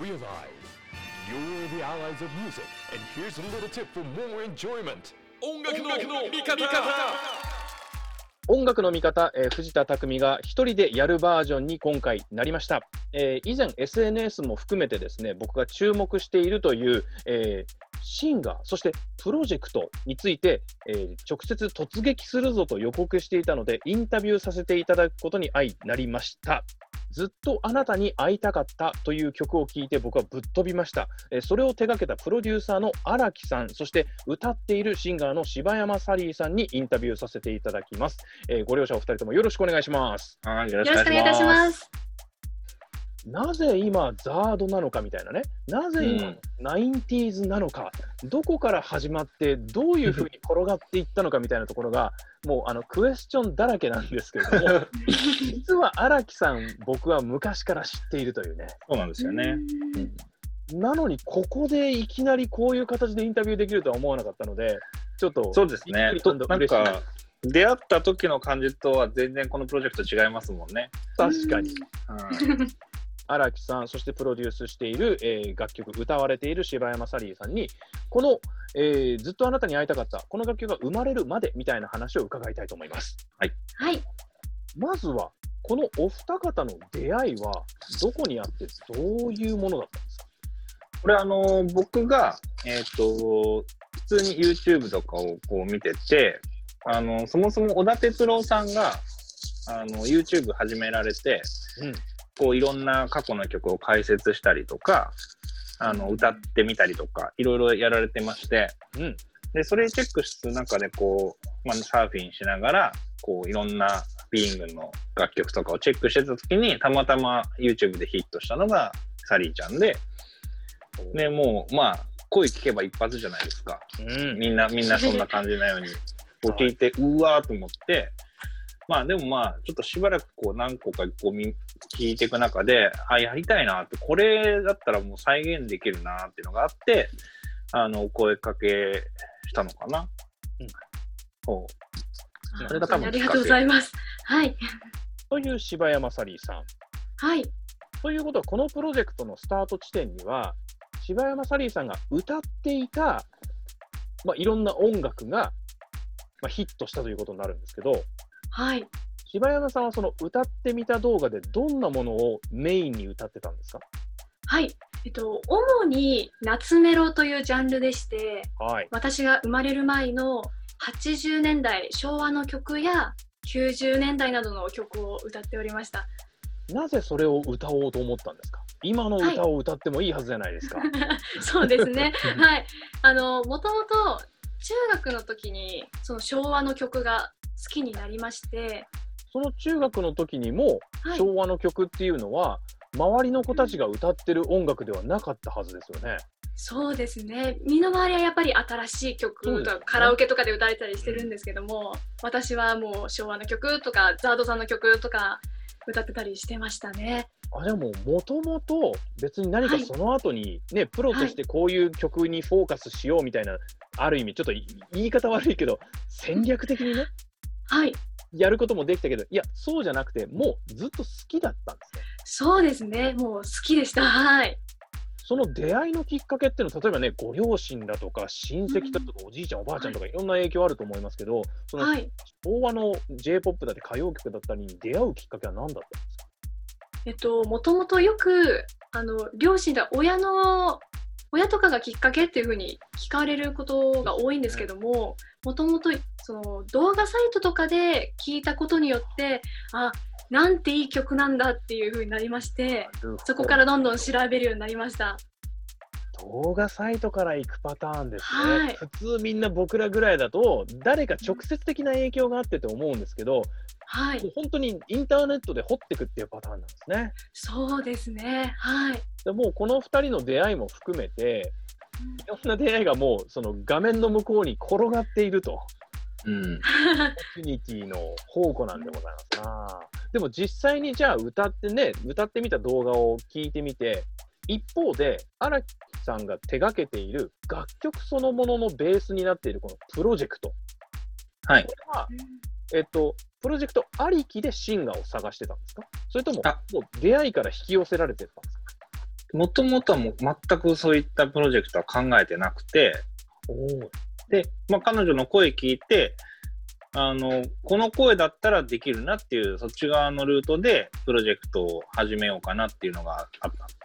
realize you're the allies of music, and here's a little tip for more enjoyment. 音楽の味方音楽の見方、えー藤田匠が一人でやるバージョンに今回なりました。えー以前 SNS も含めてですね、僕が注目しているという、えーシンガー、そしてプロジェクトについて、えー直接突撃するぞと予告していたので、インタビューさせていただくことに相なりました。ずっとあなたに会いたかったという曲を聴いて僕はぶっ飛びました。えーそれを手掛けたプロデューサーの荒木さん、そして歌っているシンガーの柴山サリーさんにインタビューさせていただきます。えーご両者お二人ともよろしくお願いします。はい、よろよろしくお願いいたします。なぜ今、ザードなのかみたいなね、なぜ今、ナインティーズなのか、どこから始まって、どういうふうに転がっていったのかみたいなところが、もうあのクエスチョンだらけなんですけれども、実は荒木さん、僕は昔から知っているというね。そうなんですよね。なのに、ここでいきなりこういう形でインタビューできるとは思わなかったので、ちょっと、そうですねなんか、出会った時の感じとは全然このプロジェクト違いますもんね。確かに。うん 荒木さん、そしてプロデュースしている、えー楽曲、歌われている柴山サリーさんに、この、えーずっとあなたに会いたかった、この楽曲が生まれるまでみたいな話を伺いたいと思います。はい。まずは、このお二方の出会いは、どこにあって、どういうものだったんですか？これあの、僕が、えっ、と、普通に YouTube とかをこう見てて、あの、そもそも小田哲郎さんが、あの、YouTube 始められて、うんこういろんな過去の曲を解説したりとか、あの、歌ってみたりとか、いろいろやられてまして、うん。で、それチェックする中で、こう、まあ、サーフィンしながら、こう、いろんなビーイングの楽曲とかをチェックしてた時に、たまたま YouTube でヒットしたのがサリーちゃんで、で、もう、まあ、声聞けば一発じゃないですか。うん、みんな、みんなそんな感じなように。こう聞いて、うわーと思って、まあでもまあ、ちょっとしばらくこう何個かこうみ聞いていく中で、あ、やりたいなって、これだったらもう再現できるなっていうのがあって、あの、お声かけしたのかな。うんそう。それが多分ありがとうございます。はい。という柴山サリーさん。はい。ということは、このプロジェクトのスタート地点には、柴山サリーさんが歌っていた、まあ、いろんな音楽が、まあ、ヒットしたということになるんですけど、はい。柴山さんはその歌ってみた動画でどんなものをメインに歌ってたんですか？はい。えっと、主に夏メロというジャンルでして、はい。私が生まれる前の80年代、昭和の曲や90年代などの曲を歌っておりました。なぜそれを歌おうと思ったんですか？今の歌を歌ってもいいはずじゃないですか。そうですね。はい。あの、もともと中学の時にその昭和の曲が好きになりまして、その中学の時にもはい。昭和の曲っていうのは、周りの子たちが歌ってる音楽ではなかったはずですよね。そうですね。身の回りはやっぱり新しい曲とかカラオケとかで歌われたりしてるんですけども、私はもう昭和の曲とかザードさんの曲とか歌ってたりしてましたね。あじゃあもう、もともと別に何かはいその後にね、プロとしてこういう曲にフォーカスしようみたいな、ある意味、ちょっとい言い方悪いけど、戦略的にね、はい。やることもできたけど、いや、そうじゃなくて、もうずっと好きだったんですね。そうですね。もう好きでした。はい。その出会いのきっかけっていうのは、例えばね、ご両親だとか、親戚だとか、おじいちゃん、おばあちゃんとか、いろんな影響あると思いますけど、そのはい。昭和の J-POP だって歌謡曲だったりに出会うきっかけは何だったんですか？えっと、もともとよく、あの、両親が親の、親とかがきっかけっていうふうに聞かれることが多いんですけども、もともとその動画サイトとかで聞いたことによって、あ、なんていい曲なんだっていうふうになりまして、そこからどんどん調べるようになりました。動画サイトから行くパターンですね、はい普通みんな僕らぐらいだと誰か直接的な影響があってと思うんですけど、はいもう。本当にインターネットで掘っていくっていうパターンなんですねそうですね。はい。でもうこの2人の出会いも含めていろんな出会いがもうその画面の向こうに転がっているとうん。オプニティの宝庫なんでございますなでも実際にじゃあ歌ってね歌ってみた動画を聞いてみて一方で荒木さんが手掛けている楽曲そのもののベースになっているこのプロジェクト。はい。こ。れは、えっと、プロジェクトありきでシンガーを探してたんですか？それともあ。もう出会いから引き寄せられてたんですか？もともとはもう全くそういったプロジェクトは考えてなくて、で、まあ、彼女の声聞いて、あの、この声だったらできるなっていう、そっち側のルートでプロジェクトを始めようかなっていうのがあったんです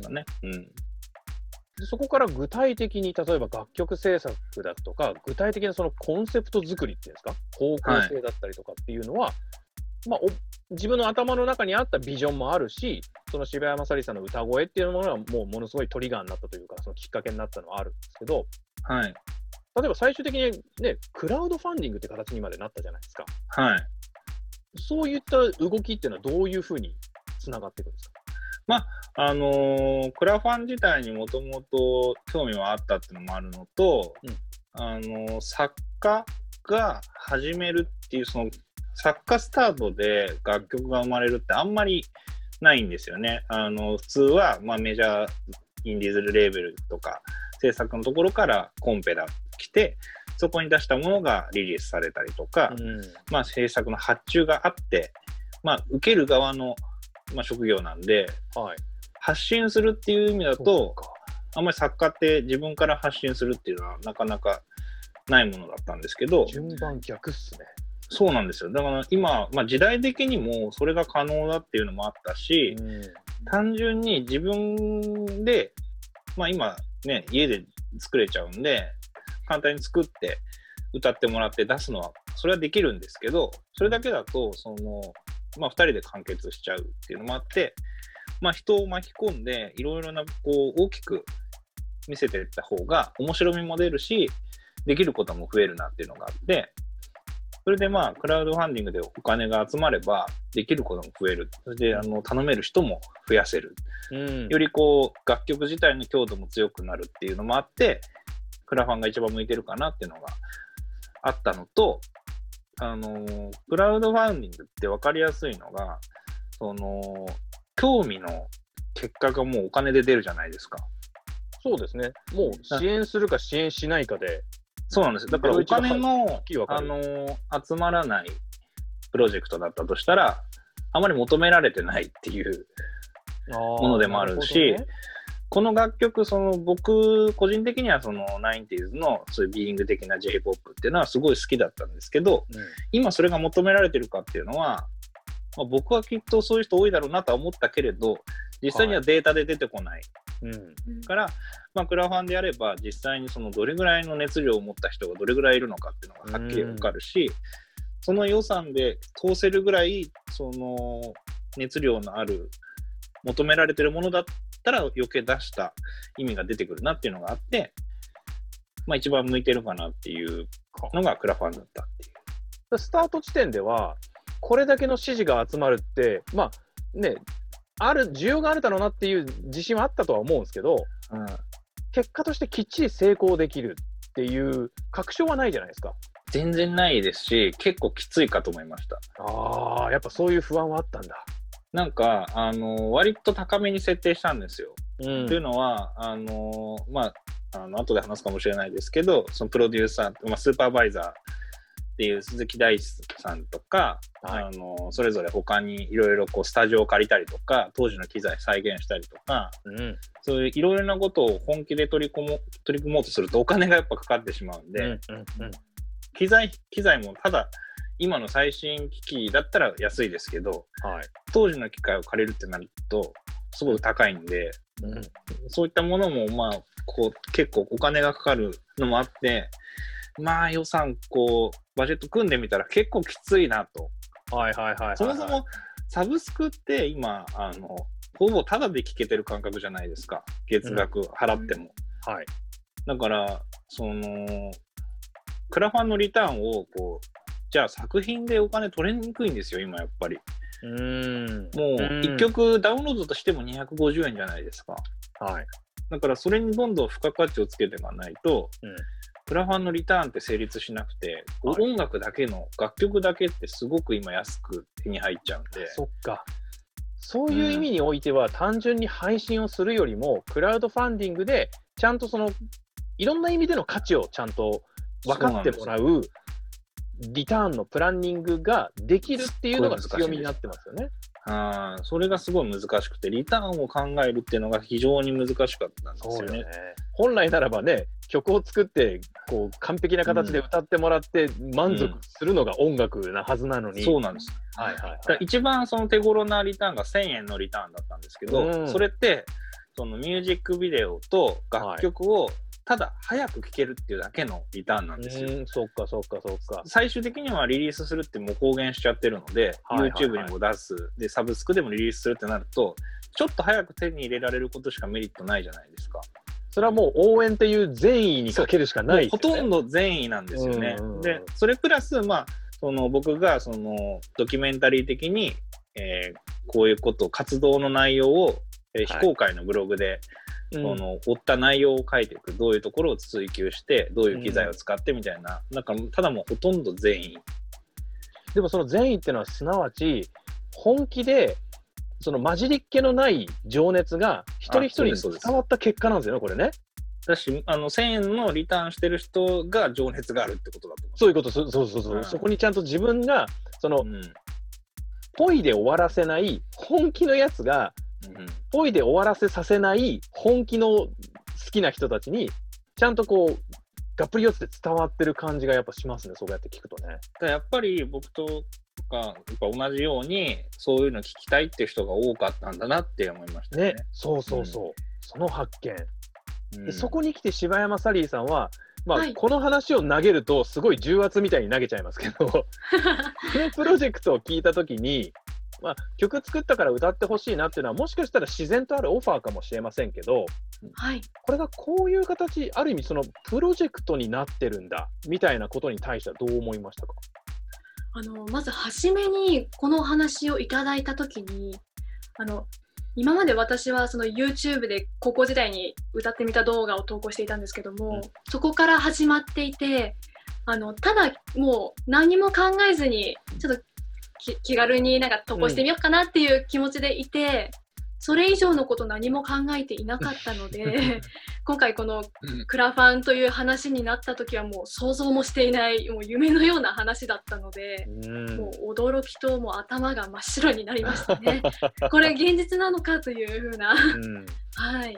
かね。うん。でそこから具体的に例えば楽曲制作だとか、具体的なそのコンセプト作りっていうんですか、方向性だったりとかっていうのは、まあ、お自分の頭の中にあったビジョンもあるし、その渋谷正里さんの歌声っていうものがもうものすごいトリガーになったというか、そのきっかけになったのはあるんですけど、はい。例えば最終的にね、クラウドファンディングって形にまでなったじゃないですか。はい。そういった動きっていうのはどういうふうにつながっていくんですか？あのークラファン自体にもともと興味はあったっていうのもあるのと、うんあのー作家が始めるっていう、その作家スタートで楽曲が生まれるってあんまりないんですよね。あの普通は、まあ、メジャーインディーズレーベルとか制作のところからコンペが来て、そこに出したものがリリースされたりとか、うんまあ、制作の発注があって、まあ、受ける側の、まあ、職業なんで、はい。発信するっていう意味だと、かあんまり作家って自分から発信するっていうのはなかなかないものだったんですけど、順番逆っすね。そうなんですよ。だから今、まあ、時代的にもそれが可能だっていうのもあったし、うん単純に自分で、まあ今ね、家で作れちゃうんで、簡単に作って歌ってもらって出すのは、それはできるんですけど、それだけだと、その、まあ二人で完結しちゃうっていうのもあって、まあ人を巻き込んで、いろいろな、こう、大きく見せていった方が面白みも出るし、できることも増えるなっていうのがあって、それでまあ、クラウドファンディングでお金が集まれば、できることも増える。それで、あの、頼める人も増やせる。うんよりこう、楽曲自体の強度も強くなるっていうのもあって、クラファンが一番向いてるかなっていうのがあったのと、あのークラウドファンディングって分かりやすいのが、その、興味の結果がもうお金で出るじゃないですか。そうですね。もう支援するか支援しないかで、そうなんですよ。だからお金のあるのー集まらないプロジェクトだったとしたら、あまり求められてないっていうものでもあるしこの楽曲、その僕、個人的にはその 90s のそういうビーイング的な J-POP っていうのはすごい好きだったんですけど、今それが求められてるかっていうのは、まあ、僕はきっとそういう人多いだろうなとは思ったけれど、実際にはデータで出てこないうんうんから、まあ、クラファンでやれば、実際にそのどれぐらいの熱量を持った人がどれぐらいいるのかっていうのがはっきりわかるし、その予算で通せるぐらい、その熱量のある、求められてるものだったら余計出した意味が出てくるなっていうのがあって、まあ一番向いてるかなっていうのがクラファンだったっていう。スタート地点では、これだけの支持が集まるって、まあね、ある、需要があるだろうなっていう自信はあったとは思うんですけど、うん結果としてきっちり成功できるっていう確証はないじゃないですか。全然ないですし、結構きついかと思いました。ああ、やっぱそういう不安はあったんだ。なんか、あの、割と高めに設定したんですよ。うん。というのは、あの、まあ、あの後で話すかもしれないですけど、そのプロデューサー、まあ、スーパーバイザーっていう鈴木大地さんとか、はい。あの、それぞれ他にいろいろこうスタジオを借りたりとか、当時の機材再現したりとか、うん。そういういろいろなことを本気で取り込も取り組もうとするとお金がやっぱかかってしまうんで、うんうん。機材、機材もただ今の最新機器だったら安いですけど、はい当時の機械を借りるってなると、すごい高いんで、うんそういったものも、まあ、こう、結構お金がかかるのもあって、まあ予算、こう、バジェット組んでみたら結構きついなと。はいはいはいはいはい。そもそも、サブスクって今、あの、ほぼタダで聴けてる感覚じゃないですか。月額払っても。はい。だから、その、クラファンのリターンを、こう、じゃあ作品でお金取れにくいんですよ、今やっぱり。うーん。もう、1曲ダウンロードとしても250円じゃないですか。はい。だからそれにどんどん付加価値をつけていかないと、うんクラファンのリターンって成立しなくて、はい音楽だけの楽曲だけってすごく今安く手に入っちゃうんで、そっか。そういう意味においては、単純に配信をするよりも、クラウドファンディングで、ちゃんとその、いろんな意味での価値をちゃんと分かってもらう、リターンのプランニングができるっていうのが強みになってますよね。あーそれがすごい難しくて、リターンを考えるっていうのが非常に難しかったんですよね。本来ならばね、曲を作って、こう、完璧な形で歌ってもらって、満足するのが音楽なはずなのに。そうなんです。はいはい、だから一番その手頃なリターンが1000円のリターンだったんですけど、うんそれってそのミュージックビデオと楽曲をただ早く聴けるっていうだけのリターンなんですよ。うん、そっかそっかそっか。最終的にはリリースするってもう公言しちゃってるので、はいはいはい YouTube にも出すで、サブスクでもリリースするってなると、ちょっと早く手に入れられることしかメリットないじゃないですか。それはもう応援っていう善意にかけるしかない、ほとんど善意なんですよね。うんうんうんで、それプラス、まあ、その僕がそのドキュメンタリー的に、えーこういうこと、活動の内容を、えーはい非公開のブログで、うんその追った内容を書いていく、どういうところを追求して、どういう機材を使ってみたいな、なんかただもうほとんど善意。でもその善意っていうのはすなわち本気でその混じりっ気のない情熱が一人一人に伝わった結果なんですよね、これね。だし、あの1000円のリターンしてる人が情熱があるってことだと思そういうこと、そそうそうそう、うん。そこにちゃんと自分がそのう。うん。ポイで終わらせない本気のやつがうんポイで終わらせさせない本気の好きな人たちにちゃんとこうがっぷり四つで伝わってる感じがやっぱしますね、そうやって聞くとね。やっぱり僕とかやっぱ同じようにそういうの聞きたいっていう人が多かったんだなって思いましたねね。、そうそうそう、その発見。うんでそこに来て柴山サリーさんは、まあはいこの話を投げるとすごい重圧みたいに投げちゃいますけどこの プロジェクトを聞いた時に、まあ、曲作ったから歌ってほしいなっていうのはもしかしたら自然とあるオファーかもしれませんけどはい。これがこういう形ある意味そのプロジェクトになってるんだみたいなことに対してはどう思いましたか？あのまず初めにこのお話をいただいたときにあの今まで私はその YouTube で高校時代に歌ってみた動画を投稿していたんですけども、うんそこから始まっていてあのただもう何も考えずにちょっとき気軽になんか投稿してみようかなっていう気持ちでいて、それ以上のこと何も考えていなかったので 今回このクラファンという話になった時はもう想像もしていないもう夢のような話だったので。うんもう驚きともう頭が真っ白になりましたね。これ現実なのかというふうな。うんはい。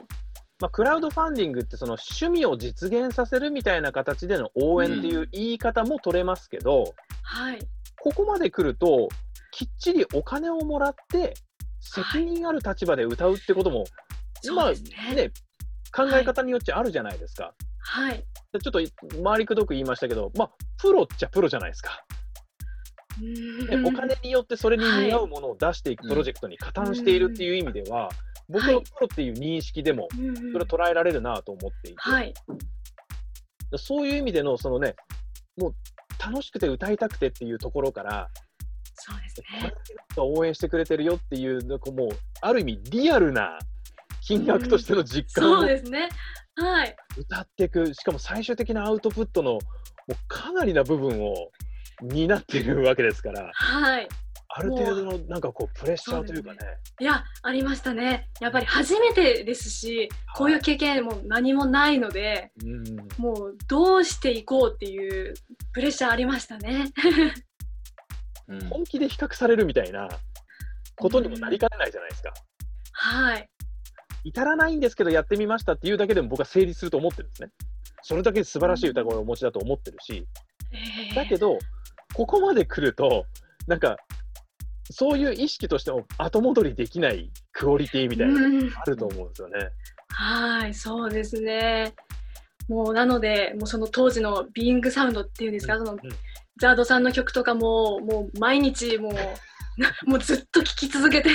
まあ、クラウドファンディングってその趣味を実現させるみたいな形での応援っていう言い方も取れますけど、はい。ここまで来ると、きっちりお金をもらって、責任ある立場で歌うってことも、今そうですねね、考え方によっちゃあるじゃないですか。はい。ちょっと回りくどく言いましたけど、まあ、プロっちゃプロじゃないですか。ねお金によってそれに見合うものを出していくプロジェクトに加担しているっていう意味では、僕のプロっていう認識でも、それを捉えられるなと思っていて、はい。そういう意味での、そのね、もう楽しくて歌いたくてっていうところから、そうですね応援してくれてるよっていう、なんかもう、ある意味リアルな金額としての実感そうをですね。はい。歌っていく、しかも最終的なアウトプットのもうかなりな部分を担っているわけですから、はい。ある程度のなんかこうプレッシャーというかね、いや、ありましたね。やっぱり初めてですし、こういう経験も何もないので、うん、もうどうしていこうっていうプレッシャーありましたね。う ん本気で比較されるみたいなことにもなりかねないじゃないですか。はい。至らないんですけどやってみましたっていうだけでも僕は成立すると思ってるんですね。それだけ素晴らしい歌声をお持ちだと思ってるし、えーだけど、ここまで来ると、なんか、そういう意識としても後戻りできないクオリティみたいなあると思うんですよね。はい、そうですね。もうなので、もうその当時のビーイングサウンドっていうんですか、そのうんザードさんの曲とかも、もう毎日もう、もうずっと聴き続けて、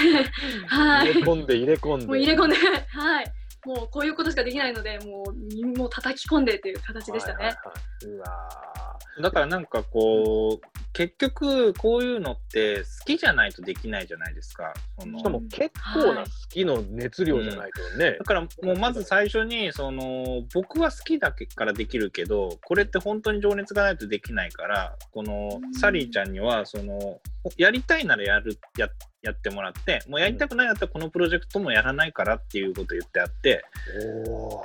はい、入れ込んで入れ込んで。もう入れ込んで、はい、もうこういうことしかできないので、もう耳も叩き込んでっていう形でしたね。はいはいはいうわだからなんかこう、結局こういうのって好きじゃないとできないじゃないですか。そのーしかも結構な好きの熱量じゃないとねだ。からもうまず最初にその僕は好きだからできるけどこれって本当に情熱がないとできないからこのうんサリーちゃんにはそのやりたいならやるややってもらってもうやりたくないやったらこのプロジェクトもやらないからっていうことを言ってあって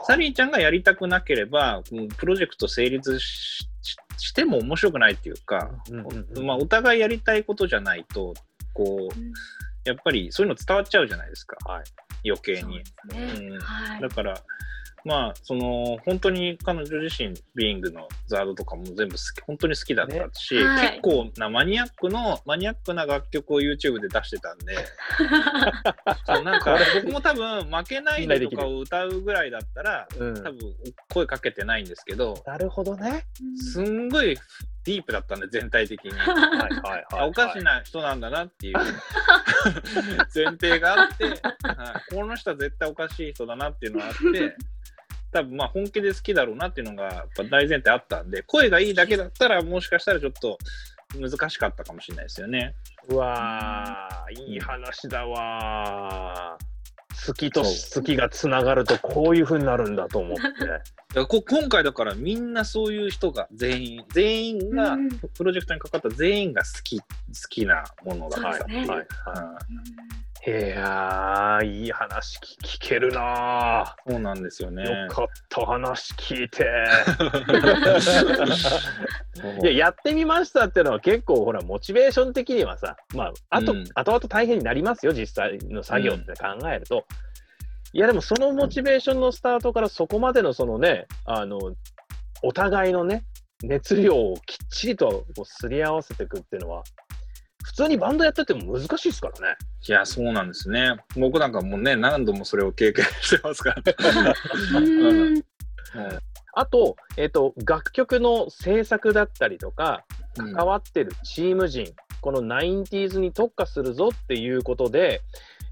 サリーちゃんがやりたくなければこのプロジェクト成立しししても面白くないっていうか、うんうんうんまあ、お互いやりたいことじゃないとこううんやっぱりそういうの伝わっちゃうじゃないですか、はい。余計に。うん。はい。だから、まあ、その、本当に彼女自身、ビーイングのザードとかも全部好き、本当に好きだったし、ね。はい。結構なマニアックの、マニアックな楽曲を YouTube で出してたんで、そうなんか、僕も多分、負けないでとかを歌うぐらいだったら、うん。多分、声かけてないんですけど、なるほどね。すんごいディープだったんで、全体的に。はいはいはい、あおかしな人なんだなっていう。前提があって、はい、この人は絶対おかしい人だなっていうのがあって、多分まあ本気で好きだろうなっていうのがやっぱ大前提あったんで、声がいいだけだったらもしかしたらちょっと難しかったかもしれないですよね。うわー、いい話だわー。好きとそ好きがつながるとこういう風になるんだと思って。だからこ今回だからみんなそういう人が全員、全員が、うんプロジェクトにかかった全員が好き、好きなものだったっていう。いいやー、いい話聞聞けるなそうなんですよね。ー。よかった、話聞いて。いや、やってみましたっていうのは結構、ほら、モチベーション的にはさ、まあ、あと、うん後々大変になりますよ、実際の作業って考えると。いや、でもそのモチベーションのスタートからそこまでのそのね、あの、お互いのね、熱量をきっちりとこうすり合わせていくっていうのは、普通にバンドやってても難しいですからね。いや、そうなんですね。僕なんかもうね、何度もそれを経験してますから。うんもあと、えっ、と、楽曲の制作だったりとか、ううん関わってるチーム陣、この 90s に特化するぞっていうことで、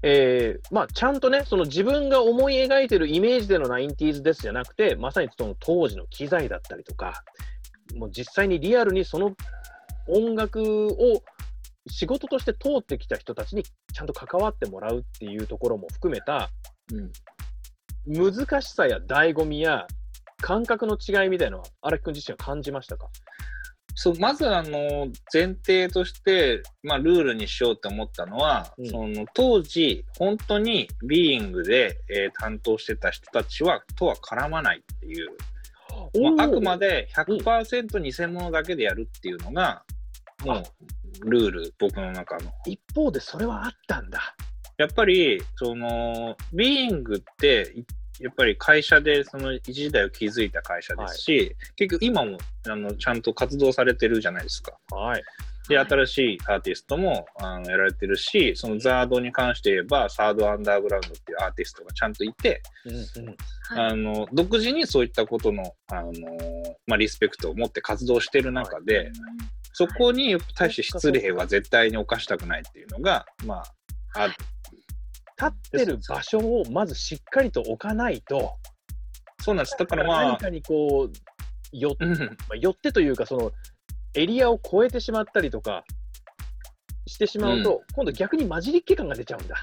えーまあ、ちゃんとね、その自分が思い描いてるイメージでの 90s ですじゃなくて、まさにその当時の機材だったりとか、もう実際にリアルにその音楽を仕事として通ってきた人たちにちゃんと関わってもらうっていうところも含めたうん。難しさや醍醐味や感覚の違いみたいなのは荒木君自身は感じましたか？そうまずあの前提として、まあ、ルールにしようと思ったのは、うん。その当時本当にビーイングで、えー担当してた人たちはとは絡まないっていう、まあ、あくまで100%偽物だけでやるっていうのが、もうルール僕の中の。一方でそれはあったんだ。やっぱりそのビーイングっていやっぱり会社でその一時代を築いた会社ですし、結局今もあのちゃんと活動されてるじゃないですか。はい。で、はい新しいアーティストもあのやられてるし、そのザードに関して言えば、サードアンダーグラウンドっていうアーティストがちゃんといて、うんうんはいあの独自にそういったことの、あのまあ、リスペクトを持って活動してる中で、そこに対して失礼は絶対に犯したくないっていうのが、まあ、ある。立ってる場所をまずしっかりと置かないと、そうなんです。だからまあ、何かにこう、よ寄ってというか、そのエリアを越えてしまったりとかしてしまうと、今度逆に混じりっ気感が出ちゃうんだ。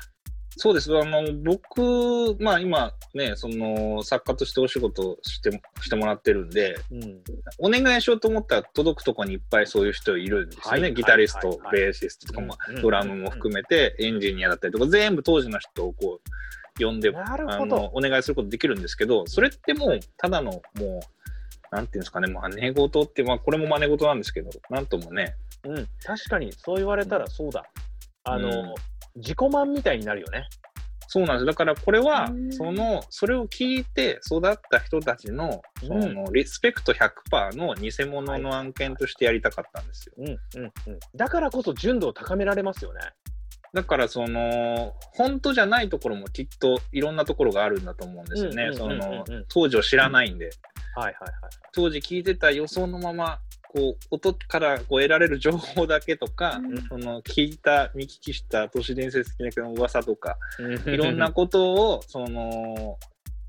そうです。あの、僕、まあ今ね、その作家としてお仕事をしてしてもらってるんで、うん、お願いしようと思ったら届くとこにいっぱいそういう人いるんですよね。はい。ギタリスト、はいはいはい。ベーシストとかも、うん。ドラムも含めて、エンジニアだったりとか、全部当時の人をこう、呼んで、あの、お願いすることできるんですけど、それってもう、ただの、もう、なんていうんですかね、真似事って、まあ、これも真似事なんですけど、なんともね、うん、確かにそう言われたらそうだ。あの、うん自己満みたいになるよね。そうなんです。だからこれはう、んその、それを聞いて育った人たちの、その、リスペクト100%の偽物の案件としてやりたかったんですよ。うんうんうん、だからこそ純度を高められますよね。だからその本当じゃないところもきっといろんなところがあるんだと思うんですよね。当時を知らないんで、はいはいはい。当時聞いてた予想のままこう音からこう得られる情報だけとか、うんその聞いた見聞きした都市伝説的な噂とか、いいろんなことをその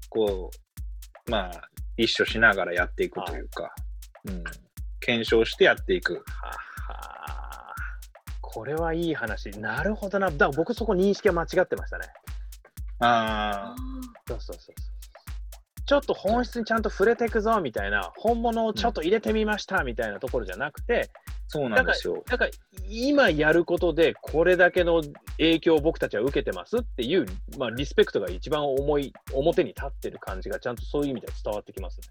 こうまあ一緒しながらやっていくというか、うん、検証してやっていく。これはいい話。なるほどな。だから僕そこ認識は間違ってましたね。ああそうそうそうそう。ちょっと本質にちゃんと触れていくぞみたいな、本物をちょっと入れてみましたみたいなところじゃなくて、そうなんですよ。だから今やることでこれだけの影響を僕たちは受けてますっていう、まあ、リスペクトが一番重い表に立ってる感じがちゃんとそういう意味では伝わってきますね。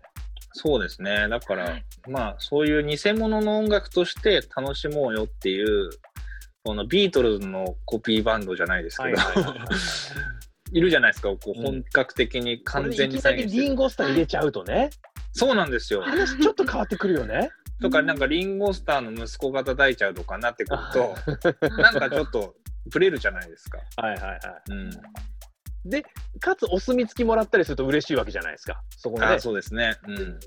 そうですね。だから、はいまあ、そういう偽物の音楽として楽しもうよっていう、このビートルズのコピーバンドじゃないですけど、はいるじゃないですか、こううん本格的に完全にこれいきなり再現してる。リンゴスター入れちゃうとね、そうなんですよ。話ちょっと変わってくるよね。とか、なんかリンゴスターの息子が叩いちゃうとかなってくると、なんかちょっとブレるじゃないですか。はいはいはい。うん。で、かつお墨付きもらったりすると嬉しいわけじゃないですか。そこにねあ、そうですね。うん。う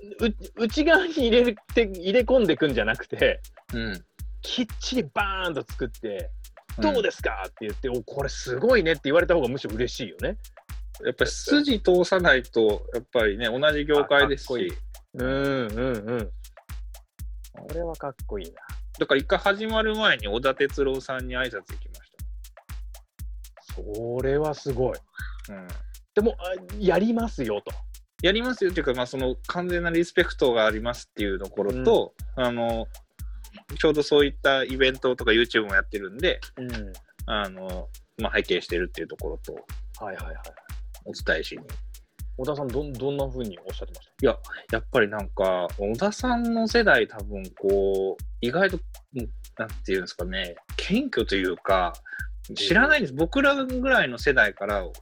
内側に入れて入れ込んでいくんじゃなくて、うん。きっちりバーンと作って、うんどうですか？って言って、おこれすごいねって言われた方がむしろ嬉しいよね。やっぱり筋通さないと、やっぱりね、同じ業界ですし、うんうんうん。これはかっこいいな。だから一回始まる前に小田哲郎さんに挨拶行きましそれはすごい。た。うん。でも、あやりますよと。やりますよっていうか、まあ、その完全なリスペクトがありますっていうところと、あの、ちょうどそういったイベントとか YouTube もやってるんで、うん。あの、まあ、拝見してるっていうところとはいはいはい。お伝えしに。小田さん、どんどんな風におっしゃってましいや、やっぱりなんか、小田さんの世代多分こう、意外と、うんなんていうんですかね、謙虚というか、知らないんです。僕らぐらいの世代から、も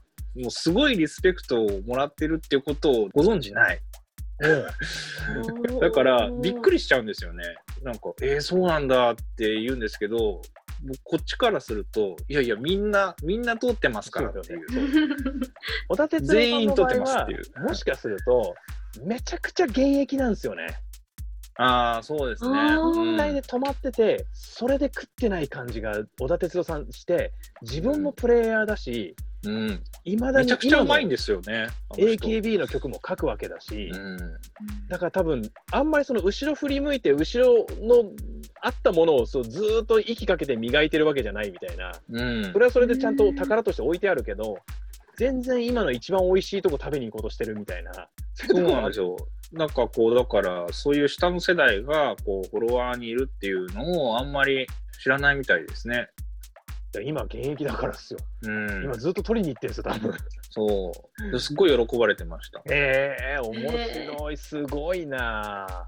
うすごいリスペクトをもらってるっていうことをご存知ない。だから、びっくり。りしちゃうんですよね。なんか、えー、そうなんだって言うんですけど、僕こっちからすると、いやいや、みんな、みんな通ってますからっていう。小田哲郎さ全員撮ってますっていう、もしかすると、めちゃくちゃ現役なんですよね。ああ、そうですね。問題で止まってて、それで食ってない感じが小田哲郎さんして、自分もプレイヤーだし、うん。いまだにめちゃくちゃうまいんでですよね。AKB の曲も書くわけだし、うん。だから多分あんまりその後ろ振り向いて、後ろのあったものをそうずーっと息かけて磨いてるわけじゃないみたいな、うんそれはそれでちゃんと宝として置いてあるけど、全然今の一番美味しいとこ食べに行こうとしてるみたいな。そうなんですよ。なんかこう、だから、そういう下の世代が、こう、フォロワーにいるっていうのをあんまり知らないみたいですね。いや今現役だからっすよ。うん今。ずっと取りに行ってるんですよ、多分。そう。すっごい喜ばれてました。ええ面白い、すごいなあ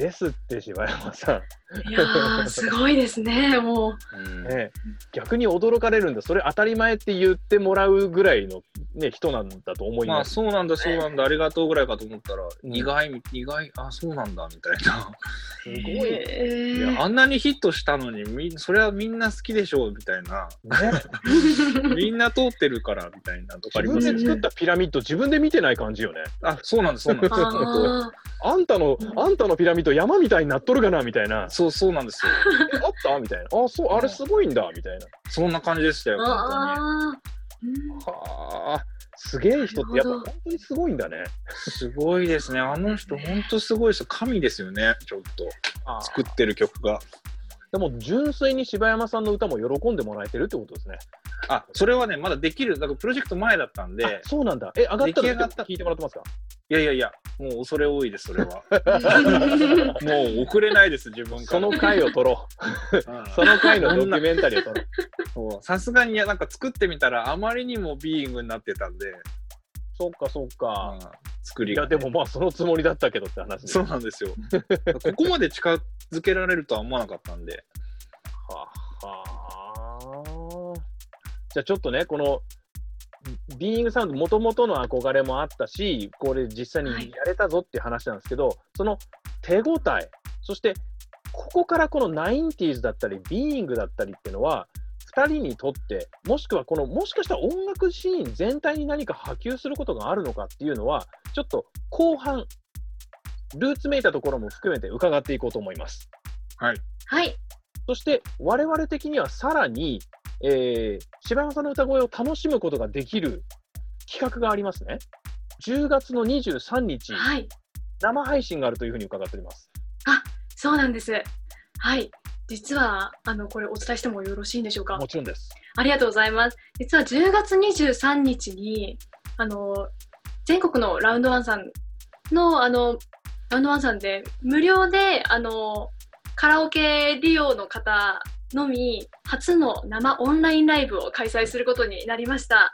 ですって、柴山さん。いやー、すごいですね、もう。うんねえ、逆に驚かれるんだ、それ当たり前って言ってもらうぐらいの、ね、人なんだと思いまあ、ます。そうなんだ、そうなんだ、ありがとうぐらいかと思ったら、うん意外、意外、あ、そうなんだ、みたいな。すごい、ねえいや、あんなにヒットしたのに、みそれはみんな好きでしょう、みたいな。みんな通ってるから、みたいなとか。自分で作ったピラミッド、自分で見てない感じよね。あ、そうなんです、そうなんです。ああんたの、あんたのピラミッド、山みたいになっとるがな、みたいな。そう、そうなんですよ。えあった？みたいな。あ、そう、あれすごいんだ、みたいな。そんな感じでしたよ、ー本当に。はあ、すげえ人って、やっぱ本当にすごいんだね。すごいですね。あの人、本当すごいですよ。神ですよね、ちょっと。作ってる曲が。でも、純粋に柴山さんの歌も喜んでもらえてるってことですね。あ、それはね、まだできる。だからプロジェクト前だったんあで、そうなんだ。え、上がったら聞いてもらってますか？いやいやいや、もう恐れ多いです、それは。もう遅れないです、自分から。その回を撮ろう。うん その回のドキュメンタリーを撮ろう。さすがに、なんか作ってみたら、あまりにもビーイングになってたんで、そっかそっか。うん作りが、いや、でもまあそのつもりだったけどって話そうなんですよ。ここまで近づけられるとは思わなかったんで。ははじゃあちょっとね、このビーイングサウンド、もともとの憧れもあったし、これ実際にやれたぞっていう話なんですけど、その手応え、そしてここからこの 90s だったり、ビーイングだったりっていうのは、2人にとって、もしくはこの、もしかしたら音楽シーン全体に何か波及することがあるのかっていうのは、ちょっと後半、ルーツめいたところも含めて伺っていこうと思います。はい。そして、我々的にはさらに、えー、柴山さんの歌声を楽しむことができる企画がありますね。10月の23日、はい。生配信があるというふうに伺っております。そうなんです。はい。実は、あの、これお伝えしてもよろしいんでしょうか？もちろんです。ありがとうございます。実は10月23日に、あの、全国のラウンドワンさんの、あの、ラウンドワンさんで無料で、あの、カラオケ利用の方のみ、初の生オンラインライブを開催することになりました。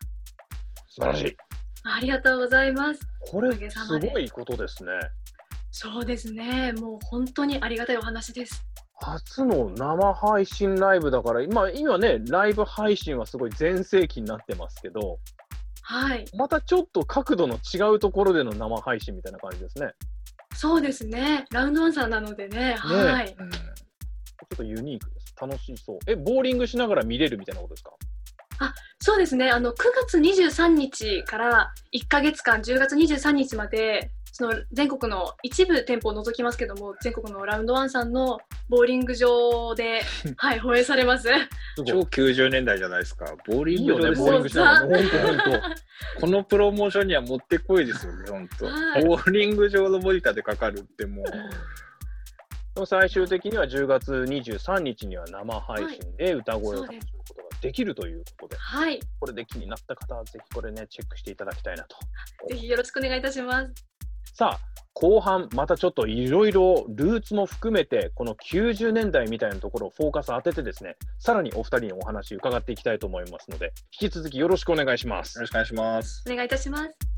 素晴らしい。ありがとうございます。これ、すごいことですね。そうですね。もう本当にありがたいお話です。初の生配信ライブだから、今今ね、ライブ配信はすごい全盛期になってますけど、はい。またちょっと角度の違うところでの生配信みたいな感じですね。そうですね。ラウンドワンさんなのでね。はい。うんちょっとユニークです。楽しそう。え、ボーリングしながら見れるみたいなことですか？そうですね。あの9月23日から1ヶ月間、10月23日まで、その全国の一部店舗を除きますけども、全国のラウンドワンさんのボーリング場で、はい、放映されます。超い。90年代じゃないですか。ボーリング場でボーリングしながら。そうほんとほんと。このプロモーションにはもってこいですよね、本当。はいボーリング場のモニターでかかるってもう。でも最終的には10月23日には生配信で歌声を楽しむことができるということで、はい。これで気になった方はぜひこれね、チェックしていただきたいなと。ぜひよろしくお願いいたします。さあ、後半、またちょっといろいろルーツも含めて、この90年代みたいなところをフォーカス当ててですね、さらにお二人にお話伺っていきたいと思いますので、引き続きよろしくお願いしますよろ。しくお願いします。お願いいたします。